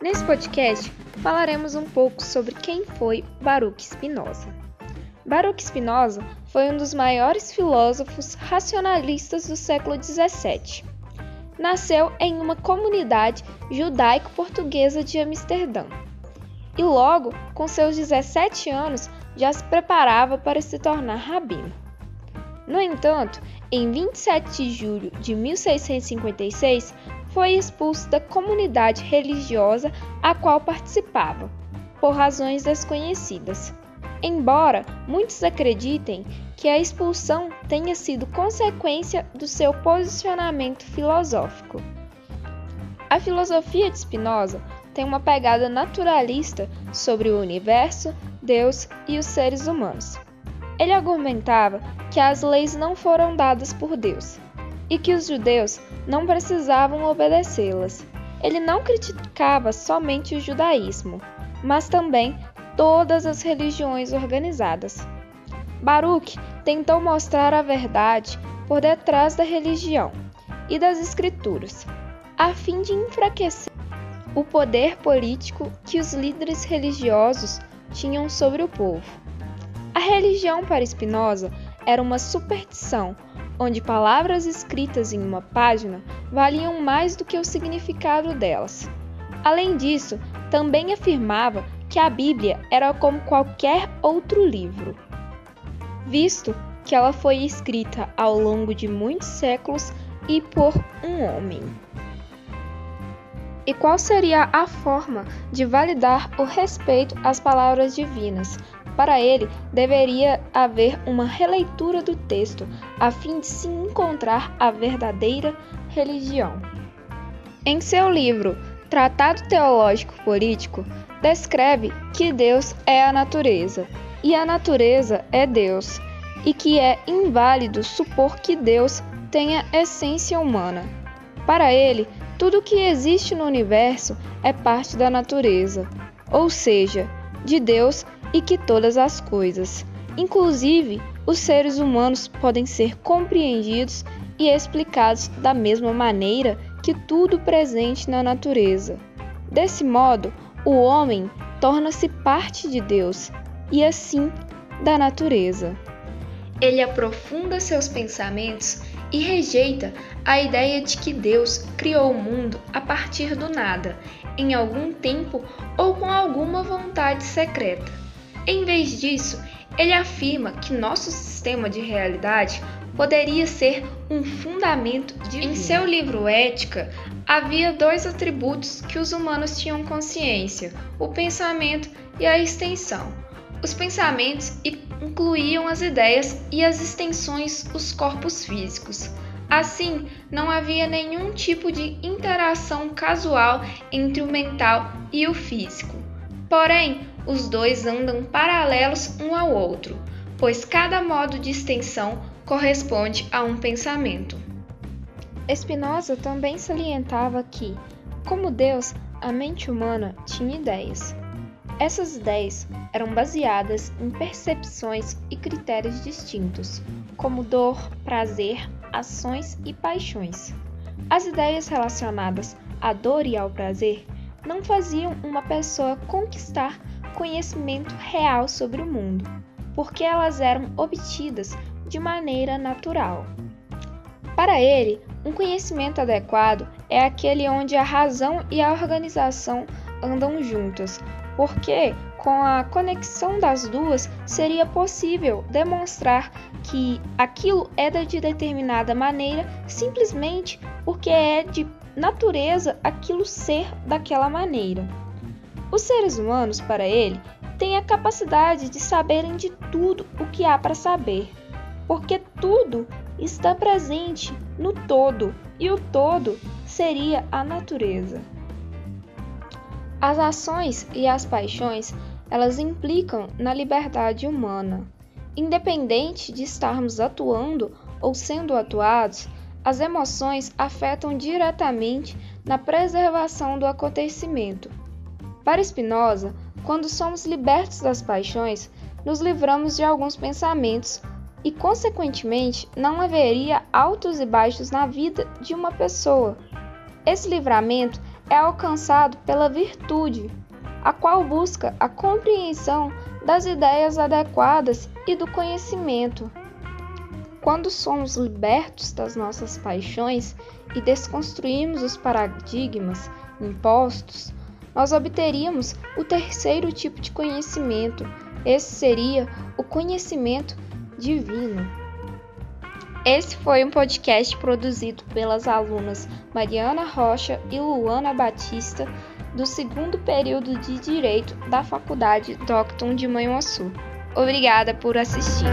Nesse podcast, falaremos um pouco sobre quem foi Baruch Spinoza. Baruch Spinoza foi um dos maiores filósofos racionalistas do século XVII. Nasceu em uma comunidade judaico-portuguesa de Amsterdã e logo, com seus 17 anos, já se preparava para se tornar rabino. No entanto, em 27 de julho de 1656, foi expulso da comunidade religiosa a qual participava, por razões desconhecidas. Embora muitos acreditem que a expulsão tenha sido consequência do seu posicionamento filosófico. A filosofia de Spinoza tem uma pegada naturalista sobre o universo, Deus e os seres humanos. Ele argumentava que as leis não foram dadas por Deus e que os judeus não precisavam obedecê-las. Ele não criticava somente o judaísmo, mas também todas as religiões organizadas. Baruch tentou mostrar a verdade por detrás da religião e das escrituras, a fim de enfraquecer o poder político que os líderes religiosos tinham sobre o povo. A religião para Spinoza era uma superstição, onde palavras escritas em uma página valiam mais do que o significado delas. Além disso, também afirmava que a Bíblia era como qualquer outro livro, visto que ela foi escrita ao longo de muitos séculos e por um homem. E qual seria a forma de validar o respeito às palavras divinas? Para ele, deveria haver uma releitura do texto a fim de se encontrar a verdadeira religião. Em seu livro Tratado Teológico Político, descreve que Deus é a natureza e a natureza é Deus, e que é inválido supor que Deus tenha essência humana. Para ele, tudo que existe no universo é parte da natureza, ou seja, de Deus e que todas as coisas, inclusive os seres humanos, podem ser compreendidos e explicados da mesma maneira que tudo presente na natureza. Desse modo, o homem torna-se parte de Deus e assim da natureza. Ele aprofunda seus pensamentos e rejeita a ideia de que Deus criou o mundo a partir do nada, em algum tempo ou com alguma vontade secreta. Em vez disso, ele afirma que nosso sistema de realidade poderia ser um fundamento divino. Em seu livro Ética, havia dois atributos que os humanos tinham consciência: o pensamento e a extensão. Os pensamentos incluíam as ideias e as extensões os corpos físicos. Assim, não havia nenhum tipo de interação casual entre o mental e o físico. Porém, os dois andam paralelos um ao outro, pois cada modo de extensão corresponde a um pensamento. Spinoza também salientava que, como Deus, a mente humana tinha ideias. Essas ideias eram baseadas em percepções e critérios distintos, como dor, prazer, ações e paixões. As ideias relacionadas à dor e ao prazer não faziam uma pessoa conquistar conhecimento real sobre o mundo, porque elas eram obtidas de maneira natural. Para ele, um conhecimento adequado é aquele onde a razão e a organização andam juntas, porque com a conexão das duas seria possível demonstrar que aquilo é de determinada maneira simplesmente porque é de natureza aquilo ser daquela maneira. Os seres humanos, para ele, têm a capacidade de saberem de tudo o que há para saber, porque tudo está presente no todo e o todo seria a natureza. As ações e as paixões, elas implicam na liberdade humana. Independente de estarmos atuando ou sendo atuados, as emoções afetam diretamente na preservação do acontecimento. Para Spinoza, quando somos libertos das paixões, nos livramos de alguns pensamentos e, consequentemente, não haveria altos e baixos na vida de uma pessoa. Esse livramento é alcançado pela virtude, a qual busca a compreensão das ideias adequadas e do conhecimento. Quando somos libertos das nossas paixões e desconstruímos os paradigmas impostos, nós obteríamos o terceiro tipo de conhecimento. Esse seria o conhecimento divino. Esse foi um podcast produzido pelas alunas Mariana Rocha e Luana Batista, do segundo período de Direito da Faculdade Docton de Manhuaçu. Obrigada por assistir.